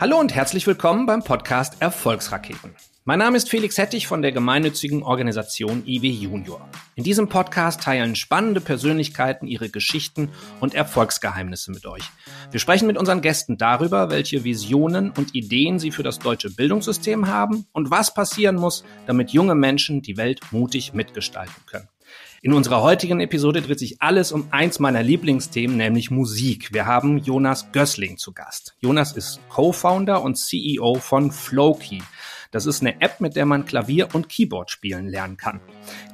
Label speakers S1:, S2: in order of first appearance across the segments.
S1: Hallo und herzlich willkommen beim Podcast Erfolgsraketen. Mein Name ist Felix Hettich von der gemeinnützigen Organisation IW Junior. In diesem Podcast teilen spannende Persönlichkeiten ihre Geschichten und Erfolgsgeheimnisse mit euch. Wir sprechen mit unseren Gästen darüber, welche Visionen und Ideen sie für das deutsche Bildungssystem haben und was passieren muss, damit junge Menschen die Welt mutig mitgestalten können. In unserer heutigen Episode dreht sich alles um eins meiner Lieblingsthemen, nämlich Musik. Wir haben Jonas Gößling zu Gast. Jonas ist Co-Founder und CEO von Flowkey. Das ist eine App, mit der man Klavier und Keyboard spielen lernen kann.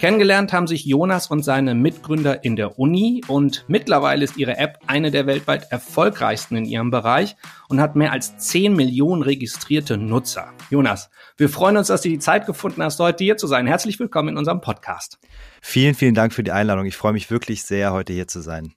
S1: Kennengelernt haben sich Jonas und seine Mitgründer in der Uni und mittlerweile ist ihre App eine der weltweit erfolgreichsten in ihrem Bereich und hat mehr als 10 Millionen registrierte Nutzer. Jonas, wir freuen uns, dass du die Zeit gefunden hast, heute hier zu sein. Herzlich willkommen in unserem Podcast.
S2: Vielen, vielen Dank für die Einladung. Ich freue mich wirklich sehr, heute hier zu sein.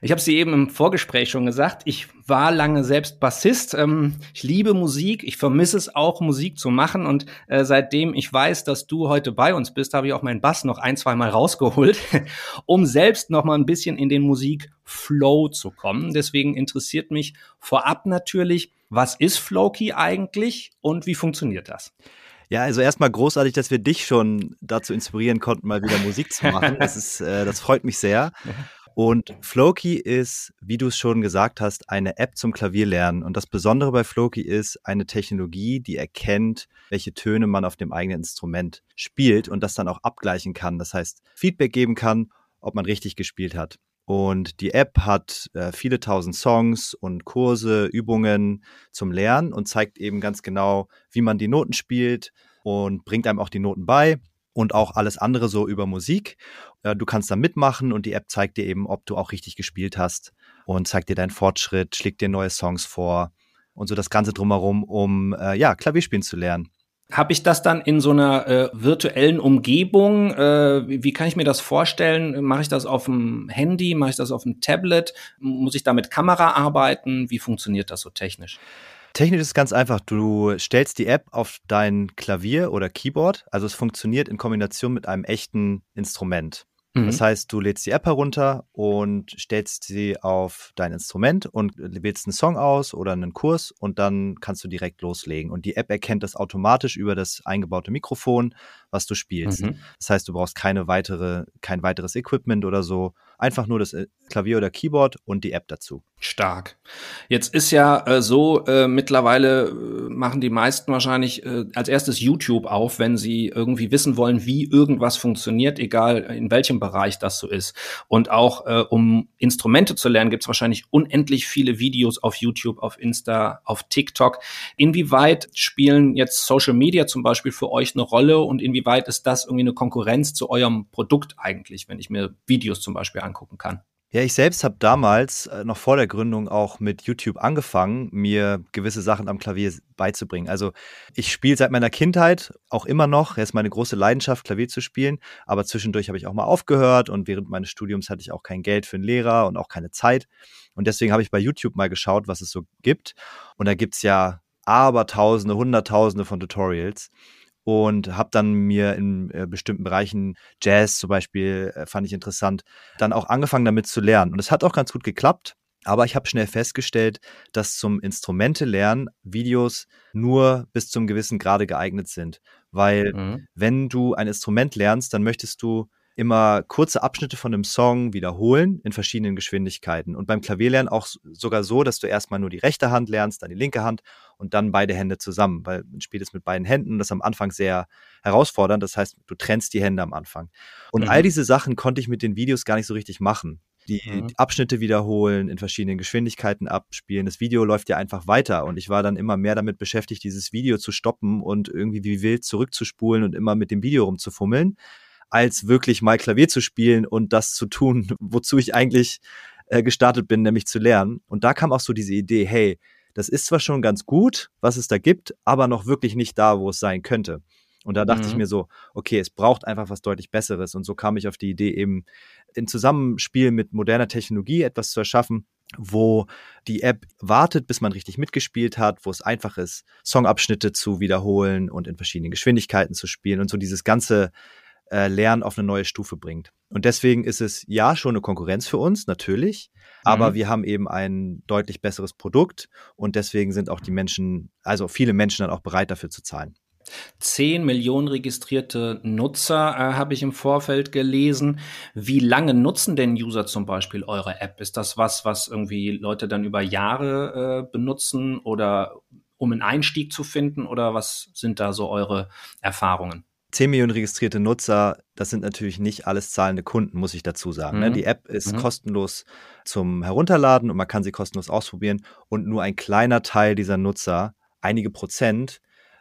S1: Ich habe sie eben im Vorgespräch schon gesagt. Ich war lange selbst Bassist. Ähm, ich liebe Musik. Ich vermisse es auch, Musik zu machen. Und äh, seitdem ich weiß, dass du heute bei uns bist, habe ich auch meinen Bass noch ein, zwei Mal rausgeholt, um selbst noch mal ein bisschen in den Musikflow zu kommen. Deswegen interessiert mich vorab natürlich, was ist Flowkey eigentlich und wie funktioniert das?
S2: Ja, also erstmal großartig, dass wir dich schon dazu inspirieren konnten, mal wieder Musik zu machen. Das ist, äh, das freut mich sehr. Und Flowkey ist, wie du es schon gesagt hast, eine App zum Klavierlernen. Und das Besondere bei Flowkey ist eine Technologie, die erkennt, welche Töne man auf dem eigenen Instrument spielt und das dann auch abgleichen kann. Das heißt, Feedback geben kann, ob man richtig gespielt hat. Und die App hat äh, viele tausend Songs und Kurse, Übungen zum Lernen und zeigt eben ganz genau, wie man die Noten spielt und bringt einem auch die Noten bei und auch alles andere so über Musik. Äh, du kannst da mitmachen und die App zeigt dir eben, ob du auch richtig gespielt hast und zeigt dir deinen Fortschritt, schlägt dir neue Songs vor und so das Ganze drumherum, um äh, ja, Klavierspielen zu lernen.
S1: Habe ich das dann in so einer äh, virtuellen Umgebung? Äh, wie kann ich mir das vorstellen? Mache ich das auf dem Handy? Mache ich das auf dem Tablet? Muss ich da mit Kamera arbeiten? Wie funktioniert das so technisch?
S2: Technisch ist ganz einfach. Du stellst die App auf dein Klavier oder Keyboard. Also es funktioniert in Kombination mit einem echten Instrument. Mhm. Das heißt, du lädst die App herunter und stellst sie auf dein Instrument und wählst einen Song aus oder einen Kurs und dann kannst du direkt loslegen. Und die App erkennt das automatisch über das eingebaute Mikrofon, was du spielst. Mhm. Das heißt, du brauchst keine weitere, kein weiteres Equipment oder so. Einfach nur das äh, Klavier oder Keyboard und die App dazu.
S1: Stark. Jetzt ist ja äh, so, äh, mittlerweile äh, machen die meisten wahrscheinlich äh, als erstes YouTube auf, wenn sie irgendwie wissen wollen, wie irgendwas funktioniert, egal in welchem Bereich das so ist. Und auch um Instrumente zu lernen, gibt es wahrscheinlich unendlich viele Videos auf YouTube, auf Insta, auf TikTok. Inwieweit spielen jetzt Social Media zum Beispiel für euch eine Rolle und inwieweit ist das irgendwie eine Konkurrenz zu eurem Produkt eigentlich, wenn ich mir Videos zum Beispiel angucken kann?
S2: Ja, ich selbst habe damals, äh, noch vor der Gründung, auch mit YouTube angefangen, mir gewisse Sachen am Klavier beizubringen. Also ich spiele seit meiner Kindheit auch immer noch. Es ist meine große Leidenschaft, Klavier zu spielen. Aber zwischendurch habe ich auch mal aufgehört und während meines Studiums hatte ich auch kein Geld für einen Lehrer und auch keine Zeit. Und deswegen habe ich bei YouTube mal geschaut, was es so gibt. Und da gibt's ja Abertausende, Hunderttausende von Tutorials und habe dann mir in äh, bestimmten Bereichen Jazz zum Beispiel äh, fand ich interessant, dann auch angefangen damit zu lernen und es hat auch ganz gut geklappt. Aber ich habe schnell festgestellt, dass zum Instrumente-Lernen Videos nur bis zum gewissen Grade geeignet sind. Weil mhm. wenn du ein Instrument lernst, dann möchtest du immer kurze Abschnitte von einem Song wiederholen in verschiedenen Geschwindigkeiten. Und beim Klavierlernen auch sogar so, dass du erstmal nur die rechte Hand lernst, dann die linke Hand und dann beide Hände zusammen, weil man spielt es mit beiden Händen. Das ist am Anfang sehr herausfordernd. Das heißt, du trennst die Hände am Anfang. Und mhm. all diese Sachen konnte ich mit den Videos gar nicht so richtig machen. Die, mhm. die Abschnitte wiederholen, in verschiedenen Geschwindigkeiten abspielen. Das Video läuft ja einfach weiter und ich war dann immer mehr damit beschäftigt, dieses Video zu stoppen und irgendwie wie wild zurückzuspulen und immer mit dem Video rumzufummeln als wirklich mal Klavier zu spielen und das zu tun, wozu ich eigentlich äh, gestartet bin, nämlich zu lernen. Und da kam auch so diese Idee, hey, das ist zwar schon ganz gut, was es da gibt, aber noch wirklich nicht da, wo es sein könnte. Und da dachte mhm. ich mir so, okay, es braucht einfach was deutlich Besseres. Und so kam ich auf die Idee, eben in Zusammenspiel mit moderner Technologie etwas zu erschaffen, wo die App wartet, bis man richtig mitgespielt hat, wo es einfach ist, Songabschnitte zu wiederholen und in verschiedenen Geschwindigkeiten zu spielen und so dieses ganze äh, Lernen auf eine neue Stufe bringt. Und deswegen ist es ja schon eine Konkurrenz für uns, natürlich. aber mhm. wir haben eben ein deutlich besseres Produkt und deswegen sind auch die Menschen, also viele Menschen dann auch bereit dafür zu zahlen.
S1: 10 Millionen registrierte Nutzer äh, habe ich im Vorfeld gelesen. Wie lange nutzen denn User zum Beispiel eure App? Ist das was, was irgendwie Leute dann über Jahre äh, benutzen oder um einen Einstieg zu finden oder was sind da so eure Erfahrungen?
S2: 10 Millionen registrierte Nutzer, das sind natürlich nicht alles zahlende Kunden, muss ich dazu sagen. Ne? Mhm. Die App ist mhm. kostenlos zum Herunterladen und man kann sie kostenlos ausprobieren. Und nur ein kleiner Teil dieser Nutzer, einige Prozent,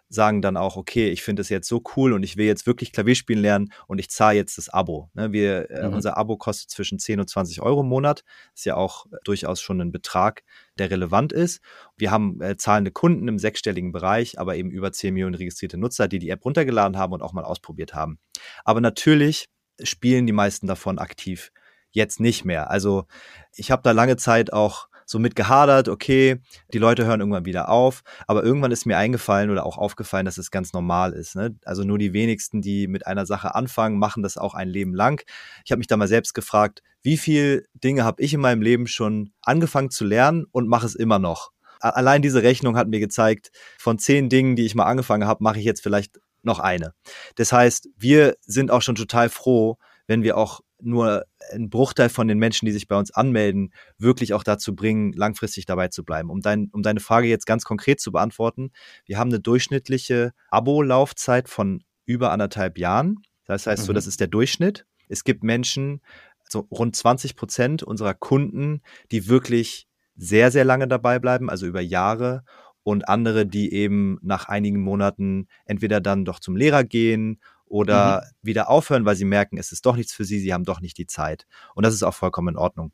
S2: sagen dann auch, okay, ich finde es jetzt so cool und ich will jetzt wirklich Klavier spielen lernen und ich zahle jetzt das Abo. Ne, wir, äh, mhm. Unser Abo kostet zwischen 10 und 20 Euro im Monat. Ist ja auch durchaus schon ein Betrag, der relevant ist. Wir haben äh, zahlende Kunden im sechsstelligen Bereich, aber eben über 10 Millionen registrierte Nutzer, die die App runtergeladen haben und auch mal ausprobiert haben. Aber natürlich spielen die meisten davon aktiv jetzt nicht mehr. Also ich habe da lange Zeit auch so mit gehadert, okay, die Leute hören irgendwann wieder auf, aber irgendwann ist mir eingefallen oder auch aufgefallen, dass es ganz normal ist. Ne? Also nur die wenigsten, die mit einer Sache anfangen, machen das auch ein Leben lang. Ich habe mich da mal selbst gefragt, wie viel Dinge habe ich in meinem Leben schon angefangen zu lernen und mache es immer noch. Allein diese Rechnung hat mir gezeigt, von zehn Dingen, die ich mal angefangen habe, mache ich jetzt vielleicht noch eine. Das heißt, wir sind auch schon total froh, wenn wir auch nur ein Bruchteil von den Menschen, die sich bei uns anmelden, wirklich auch dazu bringen, langfristig dabei zu bleiben. Um, dein, um deine Frage jetzt ganz konkret zu beantworten, wir haben eine durchschnittliche Abo-Laufzeit von über anderthalb Jahren. Das heißt, mhm. so, das ist der Durchschnitt. Es gibt Menschen, so rund 20 Prozent unserer Kunden, die wirklich sehr, sehr lange dabei bleiben, also über Jahre und andere, die eben nach einigen Monaten entweder dann doch zum Lehrer gehen oder mhm. wieder aufhören, weil sie merken, es ist doch nichts für sie, sie haben doch nicht die Zeit. Und das ist auch vollkommen in Ordnung.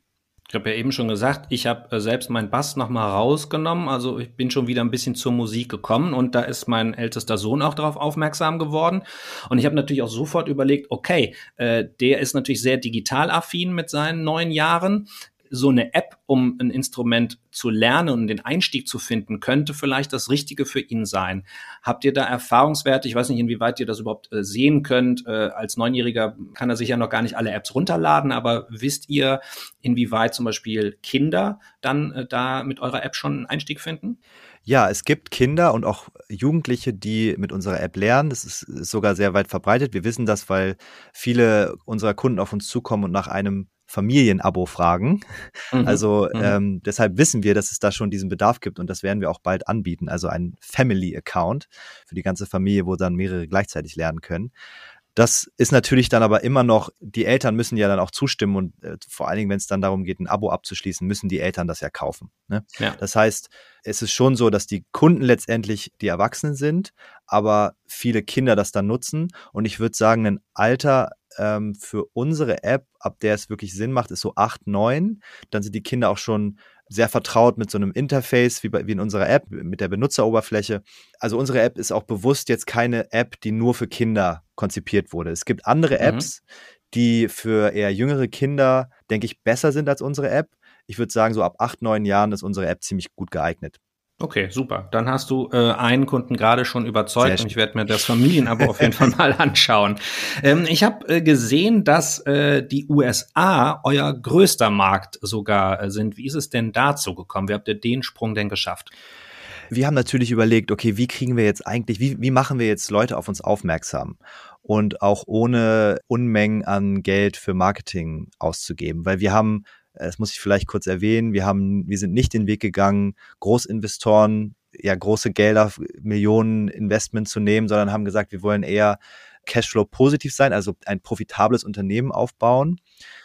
S1: Ich habe ja eben schon gesagt, ich habe äh, selbst meinen Bass nochmal rausgenommen. Also ich bin schon wieder ein bisschen zur Musik gekommen und da ist mein ältester Sohn auch darauf aufmerksam geworden. Und ich habe natürlich auch sofort überlegt, okay, äh, der ist natürlich sehr digital affin mit seinen neun Jahren so eine App, um ein Instrument zu lernen und den Einstieg zu finden, könnte vielleicht das Richtige für ihn sein. Habt ihr da Erfahrungswerte? Ich weiß nicht, inwieweit ihr das überhaupt äh, sehen könnt. Äh, als Neunjähriger kann er sich ja noch gar nicht alle Apps runterladen, aber wisst ihr, inwieweit zum Beispiel Kinder dann äh, da mit eurer App schon einen Einstieg finden?
S2: Ja, es gibt Kinder und auch Jugendliche, die mit unserer App lernen. Das ist, ist sogar sehr weit verbreitet. Wir wissen das, weil viele unserer Kunden auf uns zukommen und nach einem Familienabo fragen. Mhm. Also mhm. Ähm, deshalb wissen wir, dass es da schon diesen Bedarf gibt und das werden wir auch bald anbieten. Also ein Family Account für die ganze Familie, wo dann mehrere gleichzeitig lernen können. Das ist natürlich dann aber immer noch, die Eltern müssen ja dann auch zustimmen und äh, vor allen Dingen, wenn es dann darum geht, ein Abo abzuschließen, müssen die Eltern das ja kaufen. Ne? Ja. Das heißt, es ist schon so, dass die Kunden letztendlich die Erwachsenen sind, aber viele Kinder das dann nutzen. Und ich würde sagen, ein Alter ähm, für unsere App, ab der es wirklich Sinn macht, ist so 8, 9. Dann sind die Kinder auch schon sehr vertraut mit so einem Interface wie, bei, wie in unserer App, mit der Benutzeroberfläche. Also unsere App ist auch bewusst jetzt keine App, die nur für Kinder konzipiert wurde. Es gibt andere mhm. Apps, mhm. die für eher jüngere Kinder, denke ich, besser sind als unsere App. Ich würde sagen, so ab 8, 9 Jahren ist unsere App ziemlich gut geeignet.
S1: Okay, super. Dann hast du äh, einen Kunden gerade schon überzeugt und ich werde mir das Familienabo auf jeden Fall mal anschauen. Ähm, ich habe äh, gesehen, dass äh, die USA euer größter Markt sogar äh, sind. Wie ist es denn dazu gekommen? Wie habt ihr den Sprung denn geschafft?
S2: Wir haben natürlich überlegt, okay, wie kriegen wir jetzt eigentlich, wie, wie machen wir jetzt Leute auf uns aufmerksam? Und auch ohne Unmengen an Geld für Marketing auszugeben, weil wir haben das muss ich vielleicht kurz erwähnen. Wir haben, wir sind nicht den Weg gegangen, Großinvestoren, ja, große Gelder, Millionen Investment zu nehmen, sondern haben gesagt, wir wollen eher Cashflow positiv sein, also ein profitables Unternehmen aufbauen.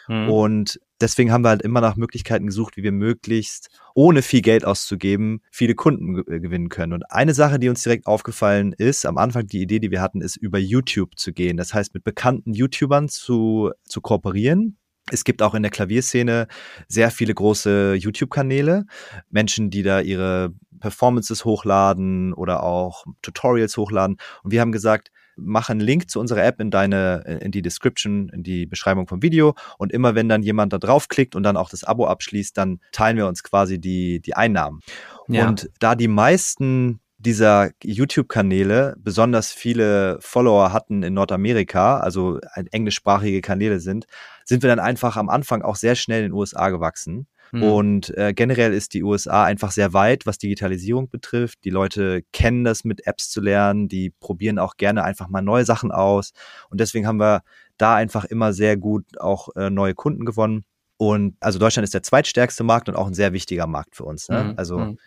S2: Mhm. Und deswegen haben wir halt immer nach Möglichkeiten gesucht, wie wir möglichst, ohne viel Geld auszugeben, viele Kunden gewinnen können. Und eine Sache, die uns direkt aufgefallen ist, am Anfang die Idee, die wir hatten, ist über YouTube zu gehen. Das heißt, mit bekannten YouTubern zu, zu kooperieren, es gibt auch in der Klavierszene sehr viele große YouTube-Kanäle, Menschen, die da ihre Performances hochladen oder auch Tutorials hochladen. Und wir haben gesagt, mach einen Link zu unserer App in deine, in die Description, in die Beschreibung vom Video. Und immer wenn dann jemand da draufklickt und dann auch das Abo abschließt, dann teilen wir uns quasi die, die Einnahmen. Ja. Und da die meisten dieser YouTube-Kanäle besonders viele Follower hatten in Nordamerika, also englischsprachige Kanäle sind, sind wir dann einfach am Anfang auch sehr schnell in den USA gewachsen Mhm. Und äh, generell ist die USA einfach sehr weit, was Digitalisierung betrifft. Die Leute kennen das, mit Apps zu lernen. Die probieren auch gerne einfach mal neue Sachen aus. Und deswegen haben wir da einfach immer sehr gut auch äh, neue Kunden gewonnen. Und also Deutschland ist der zweitstärkste Markt und auch ein sehr wichtiger Markt für uns. Ne? Mhm. Also mhm.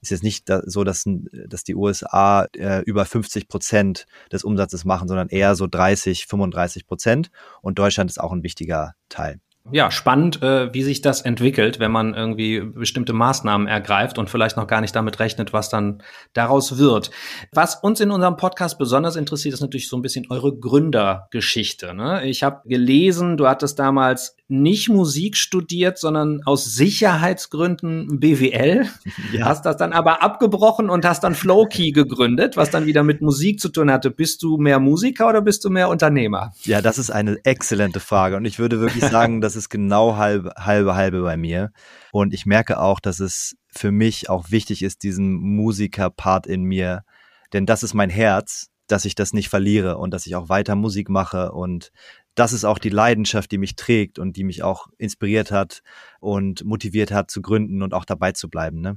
S2: Ist jetzt nicht so, dass, dass die USA äh, über 50 Prozent des Umsatzes machen, sondern eher so 30, 35 Prozent. Und Deutschland ist auch ein wichtiger Teil
S1: ja, spannend, äh, wie sich das entwickelt, wenn man irgendwie bestimmte Maßnahmen ergreift und vielleicht noch gar nicht damit rechnet, was dann daraus wird. Was uns in unserem Podcast besonders interessiert, ist natürlich so ein bisschen eure Gründergeschichte. Ne? Ich habe gelesen, du hattest damals nicht Musik studiert, sondern aus Sicherheitsgründen BWL. Ja. Hast das dann aber abgebrochen und hast dann Flowkey gegründet, was dann wieder mit Musik zu tun hatte. Bist du mehr Musiker oder bist du mehr Unternehmer?
S2: Ja, das ist eine exzellente Frage und ich würde wirklich sagen, das ist genau halbe, halbe, halbe bei mir. Und ich merke auch, dass es für mich auch wichtig ist, diesen Musiker-Part in mir, denn das ist mein Herz, dass ich das nicht verliere und dass ich auch weiter Musik mache und das ist auch die Leidenschaft, die mich trägt und die mich auch inspiriert hat und motiviert hat zu gründen und auch dabei zu bleiben. Ne?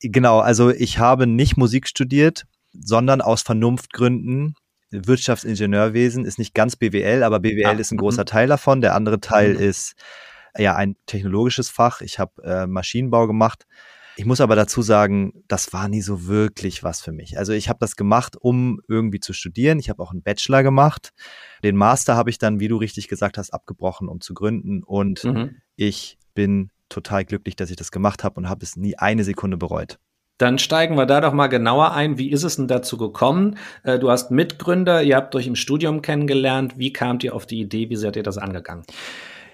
S2: Genau, also ich habe nicht Musik studiert, sondern aus Vernunftgründen Wirtschaftsingenieurwesen ist nicht ganz BWL, aber BWL ah, ist ein großer mhm. Teil davon. Der andere Teil mhm. ist ja ein technologisches Fach. Ich habe äh, Maschinenbau gemacht. Ich muss aber dazu sagen, das war nie so wirklich was für mich. Also ich habe das gemacht, um irgendwie zu studieren. Ich habe auch einen Bachelor gemacht. Den Master habe ich dann, wie du richtig gesagt hast, abgebrochen, um zu gründen. Und mhm. ich bin total glücklich, dass ich das gemacht habe und habe es nie eine Sekunde bereut.
S1: Dann steigen wir da doch mal genauer ein. Wie ist es denn dazu gekommen? Äh, du hast Mitgründer, ihr habt euch im Studium kennengelernt. Wie kamt ihr auf die Idee? Wie seid ihr das angegangen?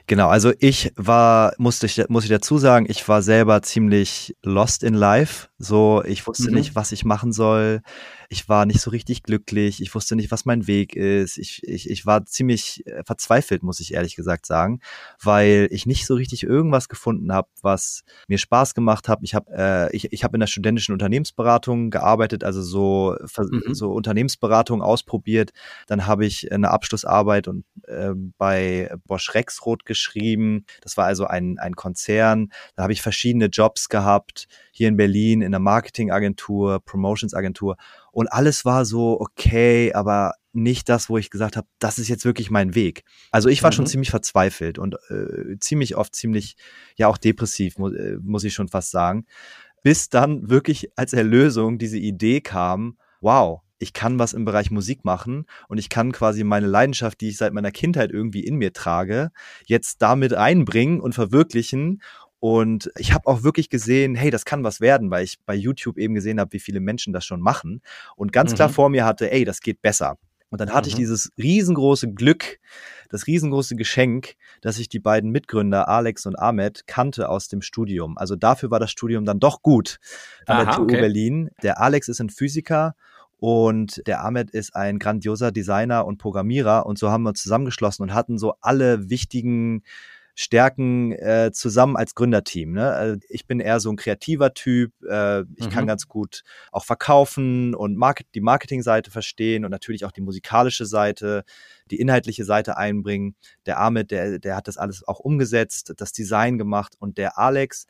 S2: Genau, also ich war, musste ich, muss ich dazu sagen, ich war selber ziemlich lost in life. So, ich wusste mhm. nicht, was ich machen soll ich war nicht so richtig glücklich, ich wusste nicht, was mein Weg ist. Ich, ich, ich war ziemlich äh, verzweifelt, muss ich ehrlich gesagt sagen, weil ich nicht so richtig irgendwas gefunden habe, was mir Spaß gemacht hat. Ich habe äh, ich, ich hab in der studentischen Unternehmensberatung gearbeitet, also so, mhm. so Unternehmensberatung ausprobiert. Dann habe ich eine Abschlussarbeit und äh, bei Bosch Rexroth geschrieben. Das war also ein, ein Konzern. Da habe ich verschiedene Jobs gehabt, hier in Berlin in der Marketingagentur, Promotionsagentur und alles war so okay, aber nicht das, wo ich gesagt habe, das ist jetzt wirklich mein Weg. Also ich war mhm. schon ziemlich verzweifelt und äh, ziemlich oft ziemlich, ja auch depressiv, mu äh, muss ich schon fast sagen. Bis dann wirklich als Erlösung diese Idee kam, wow, ich kann was im Bereich Musik machen und ich kann quasi meine Leidenschaft, die ich seit meiner Kindheit irgendwie in mir trage, jetzt damit einbringen und verwirklichen und ich habe auch wirklich gesehen, hey, das kann was werden, weil ich bei YouTube eben gesehen habe, wie viele Menschen das schon machen. Und ganz mhm. klar vor mir hatte, ey, das geht besser. Und dann hatte mhm. ich dieses riesengroße Glück, das riesengroße Geschenk, dass ich die beiden Mitgründer Alex und Ahmed kannte aus dem Studium. Also dafür war das Studium dann doch gut an Aha, der TU okay. Berlin. Der Alex ist ein Physiker und der Ahmed ist ein grandioser Designer und Programmierer. Und so haben wir uns zusammengeschlossen und hatten so alle wichtigen Stärken äh, zusammen als Gründerteam. Ne? Also ich bin eher so ein kreativer Typ. Äh, ich mhm. kann ganz gut auch verkaufen und Market die Marketingseite verstehen und natürlich auch die musikalische Seite, die inhaltliche Seite einbringen. Der Ahmed, der, der hat das alles auch umgesetzt, das Design gemacht und der Alex,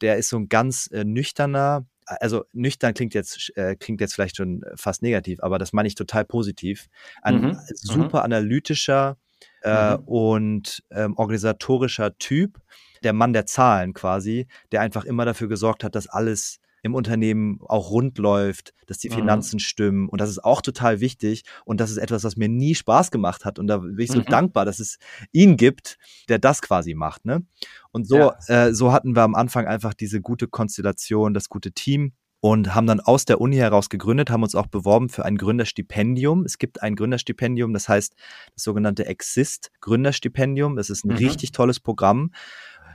S2: der ist so ein ganz äh, nüchterner, also nüchtern klingt jetzt äh, klingt jetzt vielleicht schon fast negativ, aber das meine ich total positiv. Ein mhm. super analytischer, äh, mhm. und ähm, organisatorischer Typ, der Mann der Zahlen quasi, der einfach immer dafür gesorgt hat, dass alles im Unternehmen auch rund läuft, dass die mhm. Finanzen mhm. stimmen. Und das ist auch total wichtig. Und das ist etwas, was mir nie Spaß gemacht hat. Und da bin ich so mhm. dankbar, dass es ihn gibt, der das quasi macht. Ne? Und so, ja. äh, so hatten wir am Anfang einfach diese gute Konstellation, das gute Team und haben dann aus der Uni heraus gegründet, haben uns auch beworben für ein Gründerstipendium. Es gibt ein Gründerstipendium, das heißt das sogenannte Exist Gründerstipendium. Das ist ein mhm. richtig tolles Programm,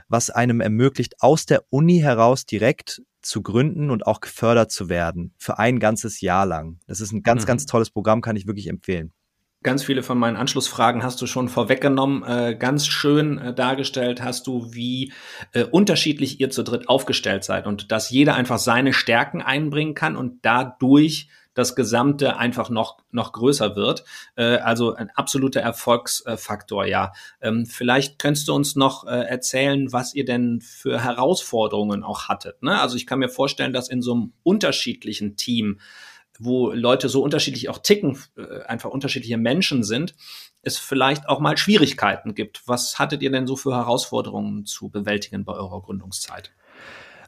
S2: was einem ermöglicht, aus der Uni heraus direkt zu gründen und auch gefördert zu werden für ein ganzes Jahr lang. Das ist ein ganz, mhm. ganz tolles Programm, kann ich wirklich empfehlen.
S1: Ganz viele von meinen Anschlussfragen hast du schon vorweggenommen. Äh, ganz schön äh, dargestellt hast du, wie äh, unterschiedlich ihr zu dritt aufgestellt seid und dass jeder einfach seine Stärken einbringen kann und dadurch das Gesamte einfach noch, noch größer wird. Äh, also ein absoluter Erfolgsfaktor, ja. Ähm, vielleicht könntest du uns noch äh, erzählen, was ihr denn für Herausforderungen auch hattet. Ne? Also ich kann mir vorstellen, dass in so einem unterschiedlichen Team wo Leute so unterschiedlich auch ticken, äh, einfach unterschiedliche Menschen sind, es vielleicht auch mal Schwierigkeiten gibt. Was hattet ihr denn so für Herausforderungen zu bewältigen bei eurer Gründungszeit?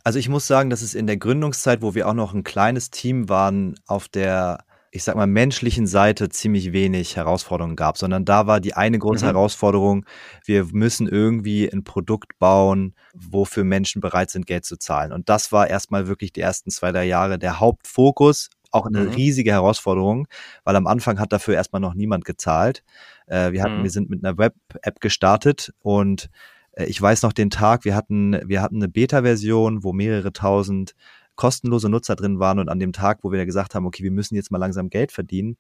S2: Also ich muss sagen, dass es in der Gründungszeit, wo wir auch noch ein kleines Team waren, auf der ich sag mal, menschlichen Seite ziemlich wenig Herausforderungen gab, sondern da war die eine große mhm. Herausforderung, wir müssen irgendwie ein Produkt bauen, wofür Menschen bereit sind, Geld zu zahlen. Und das war erstmal wirklich die ersten zwei, drei Jahre der Hauptfokus, auch eine mhm. riesige Herausforderung, weil am Anfang hat dafür erstmal noch niemand gezahlt. Äh, wir hatten, mhm. wir sind mit einer Web-App gestartet und äh, ich weiß noch den Tag, wir hatten, wir hatten eine Beta-Version, wo mehrere tausend kostenlose Nutzer drin waren und an dem Tag, wo wir gesagt haben, okay, wir müssen jetzt mal langsam Geld verdienen,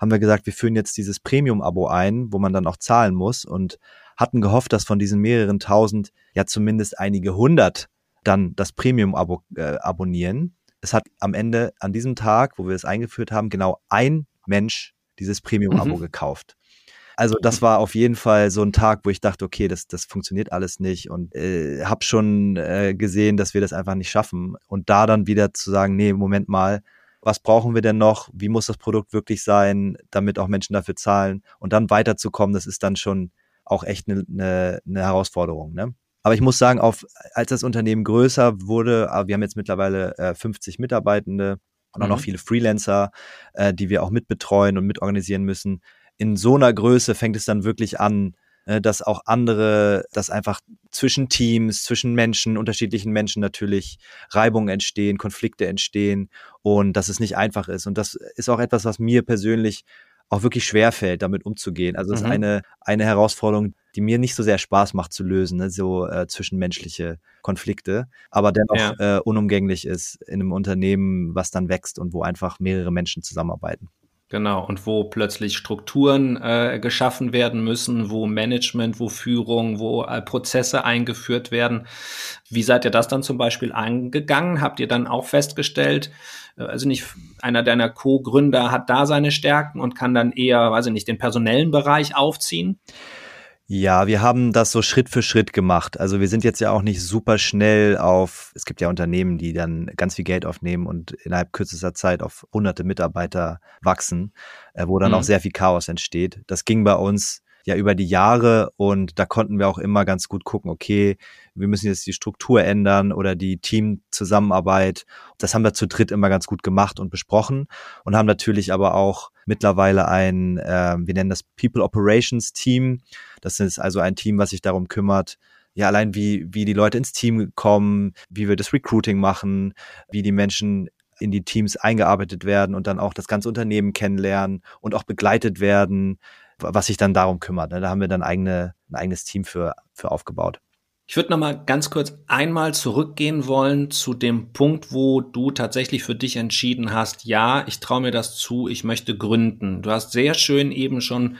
S2: haben wir gesagt, wir führen jetzt dieses Premium-Abo ein, wo man dann auch zahlen muss und hatten gehofft, dass von diesen mehreren tausend ja zumindest einige hundert dann das Premium-Abo äh, abonnieren. Es hat am Ende an diesem Tag, wo wir es eingeführt haben, genau ein Mensch dieses Premium-Abo mhm. gekauft. Also das war auf jeden Fall so ein Tag, wo ich dachte, okay, das, das funktioniert alles nicht und äh, habe schon äh, gesehen, dass wir das einfach nicht schaffen. Und da dann wieder zu sagen, nee, Moment mal, was brauchen wir denn noch? Wie muss das Produkt wirklich sein, damit auch Menschen dafür zahlen? Und dann weiterzukommen, das ist dann schon auch echt eine, eine, eine Herausforderung. Ne? Aber ich muss sagen, auf, als das Unternehmen größer wurde, wir haben jetzt mittlerweile äh, 50 Mitarbeitende und auch mhm. noch viele Freelancer, äh, die wir auch mitbetreuen und mitorganisieren müssen in so einer Größe fängt es dann wirklich an, äh, dass auch andere, dass einfach zwischen Teams, zwischen Menschen, unterschiedlichen Menschen natürlich Reibungen entstehen, Konflikte entstehen und dass es nicht einfach ist. Und das ist auch etwas, was mir persönlich auch wirklich schwer fällt, damit umzugehen. Also es mhm. ist eine, eine Herausforderung, die mir nicht so sehr Spaß macht zu lösen, ne? so äh, zwischenmenschliche Konflikte, aber dennoch ja. äh, unumgänglich ist in einem Unternehmen, was dann wächst und wo einfach mehrere Menschen zusammenarbeiten.
S1: Genau, und wo plötzlich Strukturen äh, geschaffen werden müssen, wo Management, wo Führung, wo äh, Prozesse eingeführt werden. Wie seid ihr das dann zum Beispiel angegangen? Habt ihr dann auch festgestellt, äh, also nicht einer deiner Co-Gründer hat da seine Stärken und kann dann eher, weiß ich nicht, den personellen Bereich aufziehen?
S2: Ja, wir haben das so Schritt für Schritt gemacht. Also wir sind jetzt ja auch nicht super schnell auf, es gibt ja Unternehmen, die dann ganz viel Geld aufnehmen und innerhalb kürzester Zeit auf hunderte Mitarbeiter wachsen, äh, wo dann mhm. auch sehr viel Chaos entsteht. Das ging bei uns ja über die Jahre und da konnten wir auch immer ganz gut gucken, okay, wir müssen jetzt die Struktur ändern oder die Teamzusammenarbeit. Das haben wir zu dritt immer ganz gut gemacht und besprochen und haben natürlich aber auch mittlerweile ein, äh, wir nennen das People Operations Team. Das ist also ein Team, was sich darum kümmert, ja, allein wie, wie die Leute ins Team kommen, wie wir das Recruiting machen, wie die Menschen in die Teams eingearbeitet werden und dann auch das ganze Unternehmen kennenlernen und auch begleitet werden, was sich dann darum kümmert. Ne? Da haben wir dann eigene, ein eigenes Team für, für aufgebaut.
S1: Ich würde noch mal ganz kurz einmal zurückgehen wollen zu dem Punkt, wo du tatsächlich für dich entschieden hast, ja, ich traue mir das zu, ich möchte gründen. Du hast sehr schön eben schon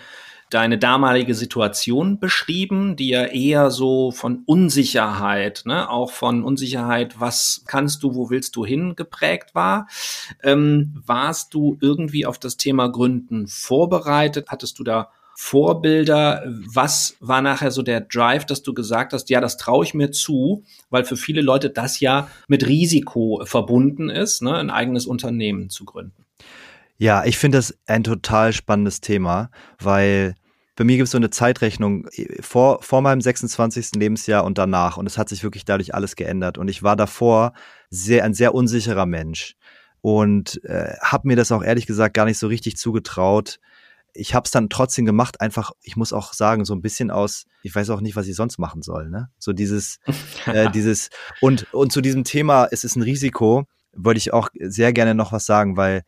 S1: deine damalige Situation beschrieben, die ja eher so von Unsicherheit, ne, auch von Unsicherheit, was kannst du, wo willst du hin geprägt war. Ähm, warst du irgendwie auf das Thema Gründen vorbereitet? Hattest du da Vorbilder? Was war nachher so der Drive, dass du gesagt hast, ja, das traue ich mir zu, weil für viele Leute das ja mit Risiko verbunden ist, ne, ein eigenes Unternehmen zu gründen?
S2: Ja, ich finde das ein total spannendes Thema, weil bei mir gibt es so eine Zeitrechnung vor, vor meinem 26. Lebensjahr und danach. Und es hat sich wirklich dadurch alles geändert. Und ich war davor sehr, ein sehr unsicherer Mensch und äh, habe mir das auch ehrlich gesagt gar nicht so richtig zugetraut, ich habe es dann trotzdem gemacht, einfach, ich muss auch sagen, so ein bisschen aus, ich weiß auch nicht, was ich sonst machen soll, ne? So dieses, äh, dieses, und, und zu diesem Thema, es ist ein Risiko, wollte ich auch sehr gerne noch was sagen, weil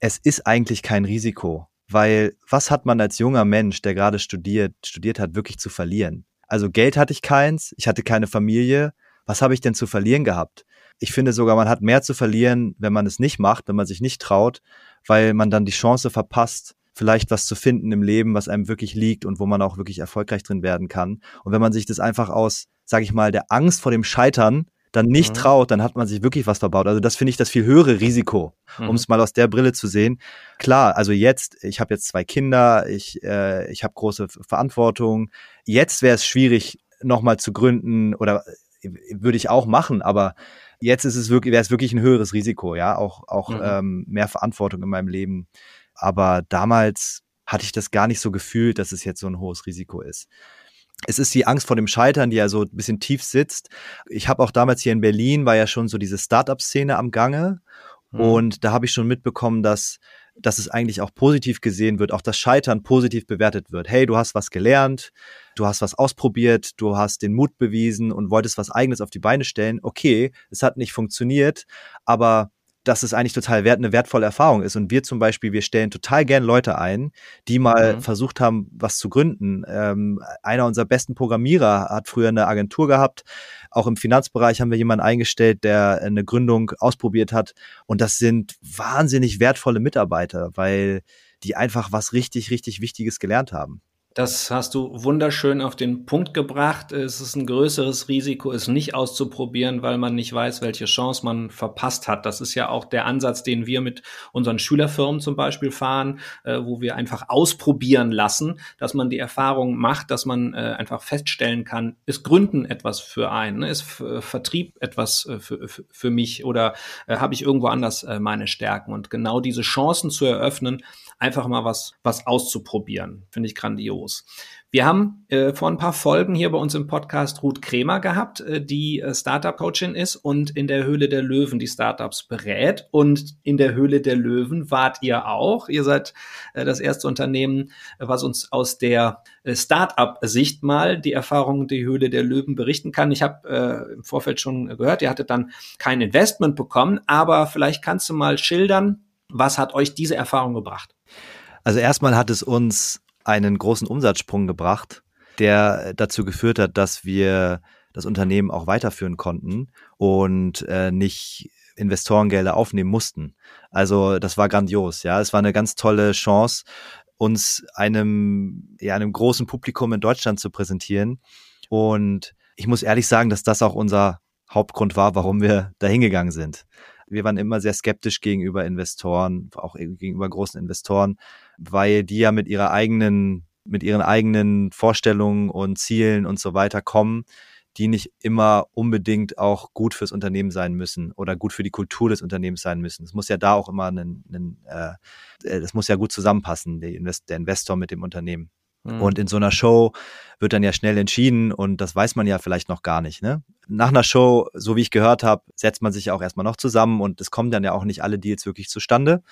S2: es ist eigentlich kein Risiko. Weil was hat man als junger Mensch, der gerade studiert, studiert hat, wirklich zu verlieren? Also Geld hatte ich keins, ich hatte keine Familie. Was habe ich denn zu verlieren gehabt? Ich finde sogar, man hat mehr zu verlieren, wenn man es nicht macht, wenn man sich nicht traut, weil man dann die Chance verpasst, vielleicht was zu finden im Leben, was einem wirklich liegt und wo man auch wirklich erfolgreich drin werden kann. Und wenn man sich das einfach aus, sage ich mal, der Angst vor dem Scheitern dann nicht mhm. traut, dann hat man sich wirklich was verbaut. Also das finde ich das viel höhere Risiko, mhm. um es mal aus der Brille zu sehen. Klar, also jetzt, ich habe jetzt zwei Kinder, ich, äh, ich habe große Verantwortung. Jetzt wäre es schwierig, nochmal zu gründen oder äh, würde ich auch machen, aber jetzt ist es wirklich, wäre es wirklich ein höheres Risiko, ja, auch, auch mhm. ähm, mehr Verantwortung in meinem Leben. Aber damals hatte ich das gar nicht so gefühlt, dass es jetzt so ein hohes Risiko ist. Es ist die Angst vor dem Scheitern, die ja so ein bisschen tief sitzt. Ich habe auch damals hier in Berlin, war ja schon so diese Startup-Szene am Gange. Mhm. Und da habe ich schon mitbekommen, dass, dass es eigentlich auch positiv gesehen wird, auch das Scheitern positiv bewertet wird. Hey, du hast was gelernt, du hast was ausprobiert, du hast den Mut bewiesen und wolltest was eigenes auf die Beine stellen. Okay, es hat nicht funktioniert, aber dass es eigentlich total wert, eine wertvolle Erfahrung ist. Und wir zum Beispiel, wir stellen total gern Leute ein, die mal mhm. versucht haben, was zu gründen. Ähm, einer unserer besten Programmierer hat früher eine Agentur gehabt. Auch im Finanzbereich haben wir jemanden eingestellt, der eine Gründung ausprobiert hat. Und das sind wahnsinnig wertvolle Mitarbeiter, weil die einfach was richtig, richtig Wichtiges gelernt haben.
S1: Das hast du wunderschön auf den Punkt gebracht. Es ist ein größeres Risiko, es nicht auszuprobieren, weil man nicht weiß, welche Chance man verpasst hat. Das ist ja auch der Ansatz, den wir mit unseren Schülerfirmen zum Beispiel fahren, äh, wo wir einfach ausprobieren lassen, dass man die Erfahrung macht, dass man äh, einfach feststellen kann, ist Gründen etwas für einen, ne? ist äh, Vertrieb etwas äh, für, für, für mich oder äh, habe ich irgendwo anders äh, meine Stärken? Und genau diese Chancen zu eröffnen, einfach mal was, was auszuprobieren. Finde ich grandios. Wir haben äh, vor ein paar Folgen hier bei uns im Podcast Ruth Kremer gehabt, äh, die äh, Startup-Coachin ist und in der Höhle der Löwen die Startups berät. Und in der Höhle der Löwen wart ihr auch. Ihr seid äh, das erste Unternehmen, was uns aus der äh, Startup-Sicht mal die Erfahrungen der Höhle der Löwen berichten kann. Ich habe äh, im Vorfeld schon gehört, ihr hattet dann kein Investment bekommen, aber vielleicht kannst du mal schildern, was hat euch diese Erfahrung gebracht?
S2: Also erstmal hat es uns einen großen Umsatzsprung gebracht, der dazu geführt hat, dass wir das Unternehmen auch weiterführen konnten und äh, nicht Investorengelder aufnehmen mussten. Also das war grandios, ja. Es war eine ganz tolle Chance, uns einem, ja, einem großen Publikum in Deutschland zu präsentieren. Und ich muss ehrlich sagen, dass das auch unser Hauptgrund war, warum wir da hingegangen sind wir waren immer sehr skeptisch gegenüber Investoren, auch gegenüber großen Investoren, weil die ja mit ihrer eigenen, mit ihren eigenen Vorstellungen und Zielen und so weiter kommen, die nicht immer unbedingt auch gut fürs Unternehmen sein müssen oder gut für die Kultur des Unternehmens sein müssen. Es muss ja da auch immer ein, ein äh, das muss ja gut zusammenpassen, der Investor mit dem Unternehmen. Mhm. Und in so einer Show wird dann ja schnell entschieden und das weiß man ja vielleicht noch gar nicht. Ne? Nach einer Show, so wie ich gehört habe, setzt man sich auch erstmal noch zusammen und es kommen dann ja auch nicht alle Deals wirklich zustande.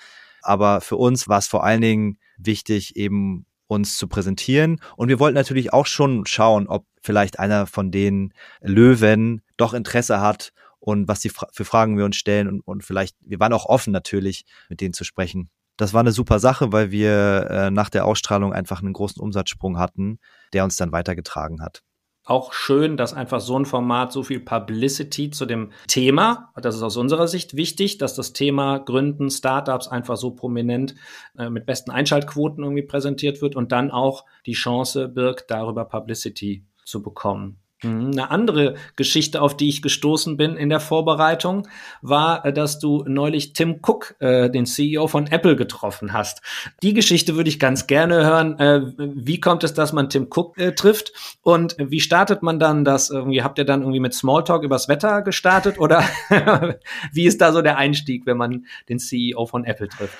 S2: Aber für uns war es vor allen Dingen wichtig, eben uns zu präsentieren. Und wir wollten natürlich auch schon schauen, ob vielleicht einer von den Löwen doch Interesse hat und was die für Fragen wir uns stellen und, und vielleicht, wir waren auch offen natürlich, mit denen zu sprechen das war eine super Sache, weil wir äh, nach der Ausstrahlung einfach einen großen Umsatzsprung hatten, der uns dann weitergetragen hat
S1: auch schön, dass einfach so ein Format so viel Publicity zu dem Thema, das ist aus unserer Sicht wichtig, dass das Thema Gründen, Startups einfach so prominent äh, mit besten Einschaltquoten irgendwie präsentiert wird und dann auch die Chance birgt, darüber Publicity zu bekommen. Mhm. Eine andere Geschichte, auf die ich gestoßen bin in der Vorbereitung, war, äh, dass du neulich Tim Cook, äh, den CEO von Apple, getroffen hast. Die Geschichte würde ich ganz gerne hören. Äh, wie kommt es, dass man Tim Cook äh, trifft? Und wie startet man dann das? Irgendwie habt ihr dann irgendwie mit Smalltalk übers Wetter gestartet? Oder wie ist da so der Einstieg, wenn man den CEO von Apple trifft?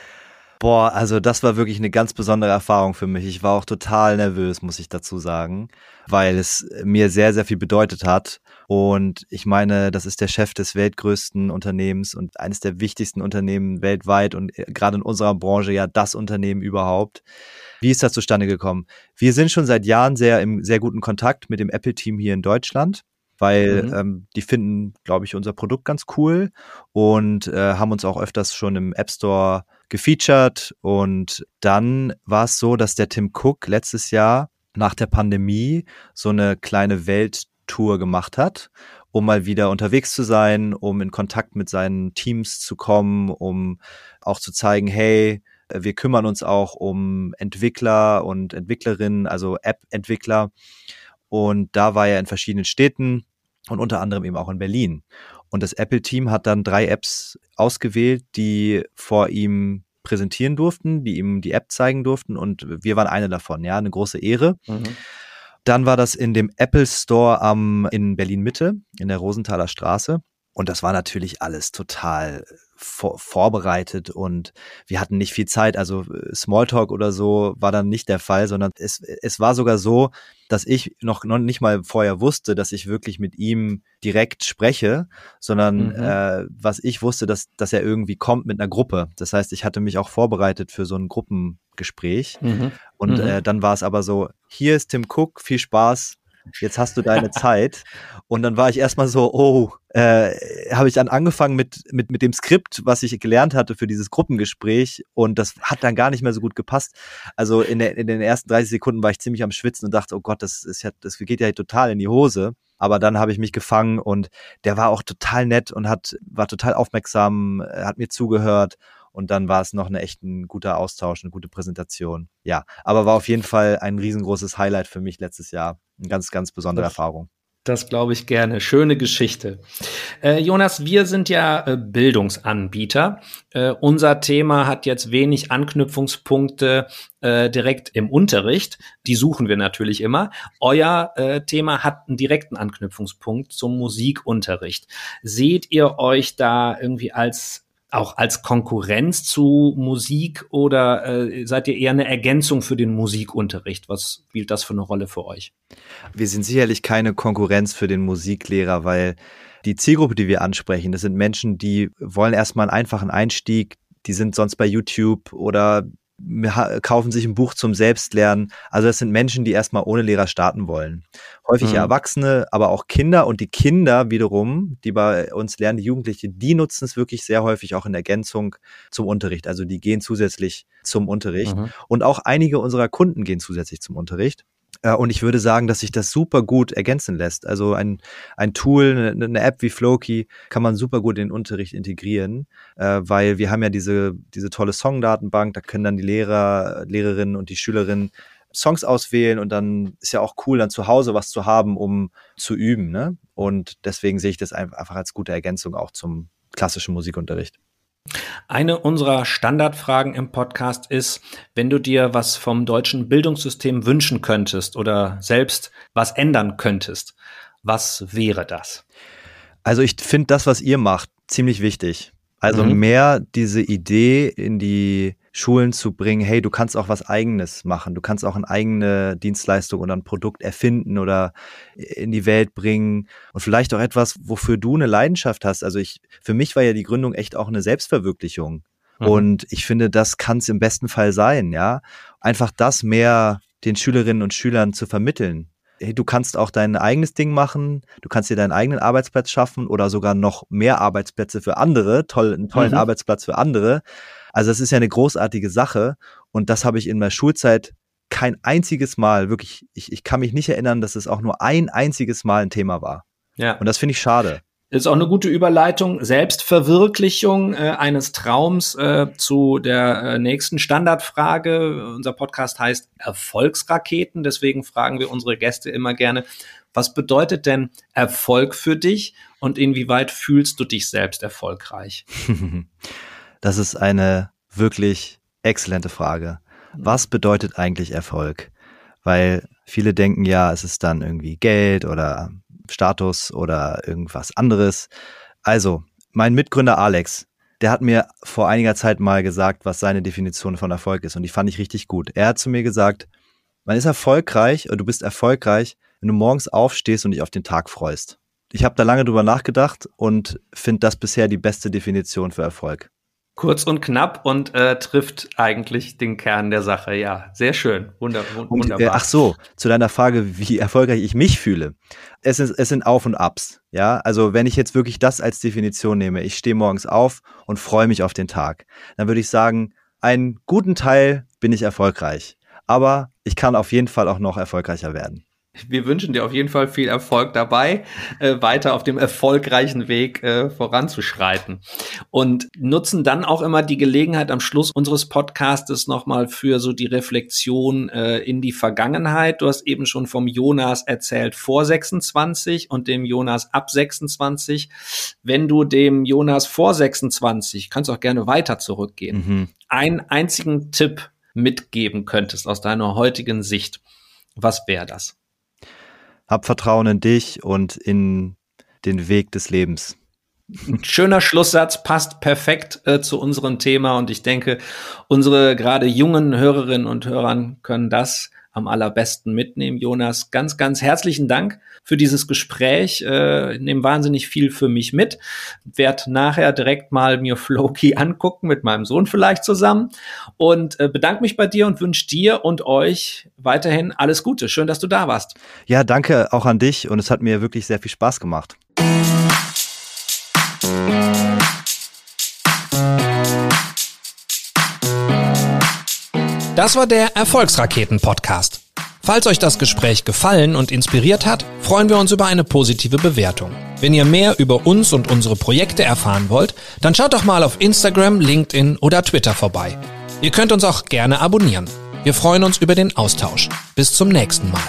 S2: Boah, also das war wirklich eine ganz besondere Erfahrung für mich. Ich war auch total nervös, muss ich dazu sagen, weil es mir sehr, sehr viel bedeutet hat. Und ich meine, das ist der Chef des weltgrößten Unternehmens und eines der wichtigsten Unternehmen weltweit und äh, gerade in unserer Branche ja das Unternehmen überhaupt. Wie ist das zustande gekommen? Wir sind schon seit Jahren sehr im sehr guten Kontakt mit dem Apple-Team hier in Deutschland weil mhm. ähm, die finden, glaube ich, unser Produkt ganz cool und äh, haben uns auch öfters schon im App Store gefeatured. Und dann war es so, dass der Tim Cook letztes Jahr nach der Pandemie so eine kleine Welttour gemacht hat, um mal wieder unterwegs zu sein, um in Kontakt mit seinen Teams zu kommen, um auch zu zeigen, hey, wir kümmern uns auch um Entwickler und Entwicklerinnen, also App-Entwickler. Und da war er in verschiedenen Städten und unter anderem eben auch in Berlin. Und das Apple-Team hat dann drei Apps ausgewählt, die vor ihm präsentieren durften, die ihm die App zeigen durften und wir waren eine davon. Ja, eine große Ehre. Mhm. Dann war das in dem Apple Store am, in Berlin Mitte, in der Rosenthaler Straße. Und das war natürlich alles total vor, vorbereitet und wir hatten nicht viel Zeit. Also äh, Smalltalk oder so war dann nicht der Fall, sondern es, es war sogar so, dass ich noch, noch nicht mal vorher wusste, dass ich wirklich mit ihm direkt spreche, sondern mhm. äh, was ich wusste, dass, dass er irgendwie kommt mit einer Gruppe. Das heißt, ich hatte mich auch vorbereitet für so ein Gruppengespräch. Mhm. Und mhm. Äh, dann war es aber so, hier ist Tim Cook, viel Spaß, jetzt hast du deine Zeit. Und dann war ich erstmal so, oh, äh, habe ich dann angefangen mit, mit, mit dem Skript, was ich gelernt hatte für dieses Gruppengespräch. Und das hat dann gar nicht mehr so gut gepasst. Also in, der, in den ersten 30 Sekunden war ich ziemlich am Schwitzen und dachte, oh Gott, das, ist ja, das geht ja total in die Hose. Aber dann habe ich mich gefangen und der war auch total nett und hat, war total aufmerksam, hat mir zugehört und dann war es noch eine echt ein guter Austausch, eine gute Präsentation. Ja, aber war auf jeden Fall ein riesengroßes Highlight für mich letztes Jahr. Eine ganz, ganz besondere das, Erfahrung.
S1: Das glaube ich gerne. Schöne Geschichte. Äh, Jonas, wir sind ja äh, Bildungsanbieter. Äh, unser Thema hat jetzt wenig Anknüpfungspunkte äh, direkt im Unterricht. Die suchen wir natürlich immer. Euer äh, Thema hat einen direkten Anknüpfungspunkt zum Musikunterricht. Seht ihr euch da irgendwie als auch als Konkurrenz zu Musik oder äh, seid ihr eher eine Ergänzung für den Musikunterricht? Was spielt das für eine Rolle für euch?
S2: Wir sind sicherlich keine Konkurrenz für den Musiklehrer, weil die Zielgruppe, die wir ansprechen, das sind Menschen, die wollen erstmal einen einfachen Einstieg, die sind sonst bei YouTube oder kaufen sich ein Buch zum Selbstlernen. Also das sind Menschen, die erstmal ohne Lehrer starten wollen. Häufig mhm. Erwachsene, aber auch Kinder. Und die Kinder wiederum, die bei uns lernen, die Jugendliche, die nutzen es wirklich sehr häufig auch in Ergänzung zum Unterricht. Also die gehen zusätzlich zum Unterricht. Mhm. Und auch einige unserer Kunden gehen zusätzlich zum Unterricht. Äh, und ich würde sagen, dass sich das super gut ergänzen lässt. Also ein, ein Tool, eine, eine App wie Floki kann man super gut in den Unterricht integrieren, äh, weil wir haben ja diese, diese tolle Songdatenbank, da können dann die Lehrer, Lehrerinnen und die Schülerinnen Songs auswählen und dann ist ja auch cool, dann zu Hause was zu haben, um zu üben. Ne? Und deswegen sehe ich das einfach als gute Ergänzung auch zum klassischen Musikunterricht.
S1: Eine unserer Standardfragen im Podcast ist, wenn du dir was vom deutschen Bildungssystem wünschen könntest oder selbst was ändern könntest, was wäre das?
S2: Also ich finde das, was ihr macht, ziemlich wichtig. Also mhm. mehr diese Idee in die Schulen zu bringen, hey, du kannst auch was eigenes machen, du kannst auch eine eigene Dienstleistung oder ein Produkt erfinden oder in die Welt bringen und vielleicht auch etwas, wofür du eine Leidenschaft hast. Also ich, für mich war ja die Gründung echt auch eine Selbstverwirklichung. Mhm. Und ich finde, das kann es im besten Fall sein, ja. Einfach das mehr den Schülerinnen und Schülern zu vermitteln hey, du kannst auch dein eigenes Ding machen, du kannst dir deinen eigenen Arbeitsplatz schaffen oder sogar noch mehr Arbeitsplätze für andere, toll, einen tollen mhm. Arbeitsplatz für andere. Also das ist ja eine großartige Sache und das habe ich in meiner Schulzeit kein einziges Mal, wirklich, ich, ich kann mich nicht erinnern, dass es auch nur ein einziges Mal ein Thema war. Ja. Und das finde ich schade.
S1: Ist auch eine gute Überleitung. Selbstverwirklichung äh, eines Traums äh, zu der äh, nächsten Standardfrage. Unser Podcast heißt Erfolgsraketen. Deswegen fragen wir unsere Gäste immer gerne, was bedeutet denn Erfolg für dich und inwieweit fühlst du dich selbst erfolgreich?
S2: Das ist eine wirklich exzellente Frage. Was bedeutet eigentlich Erfolg? Weil viele denken ja, es ist dann irgendwie Geld oder Status oder irgendwas anderes. Also, mein Mitgründer Alex, der hat mir vor einiger Zeit mal gesagt, was seine Definition von Erfolg ist und die fand ich richtig gut. Er hat zu mir gesagt, man ist erfolgreich oder du bist erfolgreich, wenn du morgens aufstehst und dich auf den Tag freust. Ich habe da lange drüber nachgedacht und finde das bisher die beste Definition für Erfolg.
S1: Kurz und knapp und äh, trifft eigentlich den Kern der Sache. Ja, sehr schön. Wunder, wunderbar. Und,
S2: äh, ach so, zu deiner Frage, wie erfolgreich ich mich fühle. Es, ist, es sind Auf und Abs. Ja, also wenn ich jetzt wirklich das als Definition nehme, ich stehe morgens auf und freue mich auf den Tag, dann würde ich sagen, einen guten Teil bin ich erfolgreich. Aber ich kann auf jeden Fall auch noch erfolgreicher werden.
S1: Wir wünschen dir auf jeden Fall viel Erfolg dabei, äh, weiter auf dem erfolgreichen Weg äh, voranzuschreiten. Und nutzen dann auch immer die Gelegenheit am Schluss unseres Podcastes nochmal für so die Reflexion äh, in die Vergangenheit. Du hast eben schon vom Jonas erzählt vor 26 und dem Jonas ab 26. Wenn du dem Jonas vor 26, kannst auch gerne weiter zurückgehen, mhm. einen einzigen Tipp mitgeben könntest aus deiner heutigen Sicht, was wäre das?
S2: Hab Vertrauen in dich und in den Weg des Lebens.
S1: schöner Schlusssatz, passt perfekt äh, zu unserem Thema und ich denke, unsere gerade jungen Hörerinnen und Hörern können das am allerbesten mitnehmen. Jonas, ganz, ganz herzlichen Dank für dieses Gespräch. Äh, nehme wahnsinnig viel für mich mit. Werd nachher direkt mal mir Floki angucken, mit meinem Sohn vielleicht zusammen. Und äh, bedanke mich bei dir und wünsche dir und euch weiterhin alles Gute. Schön, dass du da warst.
S2: Ja, danke auch an dich und es hat mir wirklich sehr viel Spaß gemacht.
S1: Das war der Erfolgsraketen-Podcast. Falls euch das Gespräch gefallen und inspiriert hat, freuen wir uns über eine positive Bewertung. Wenn ihr mehr über uns und unsere Projekte erfahren wollt, dann schaut doch mal auf Instagram, LinkedIn oder Twitter vorbei. Ihr könnt uns auch gerne abonnieren. Wir freuen uns über den Austausch. Bis zum nächsten Mal.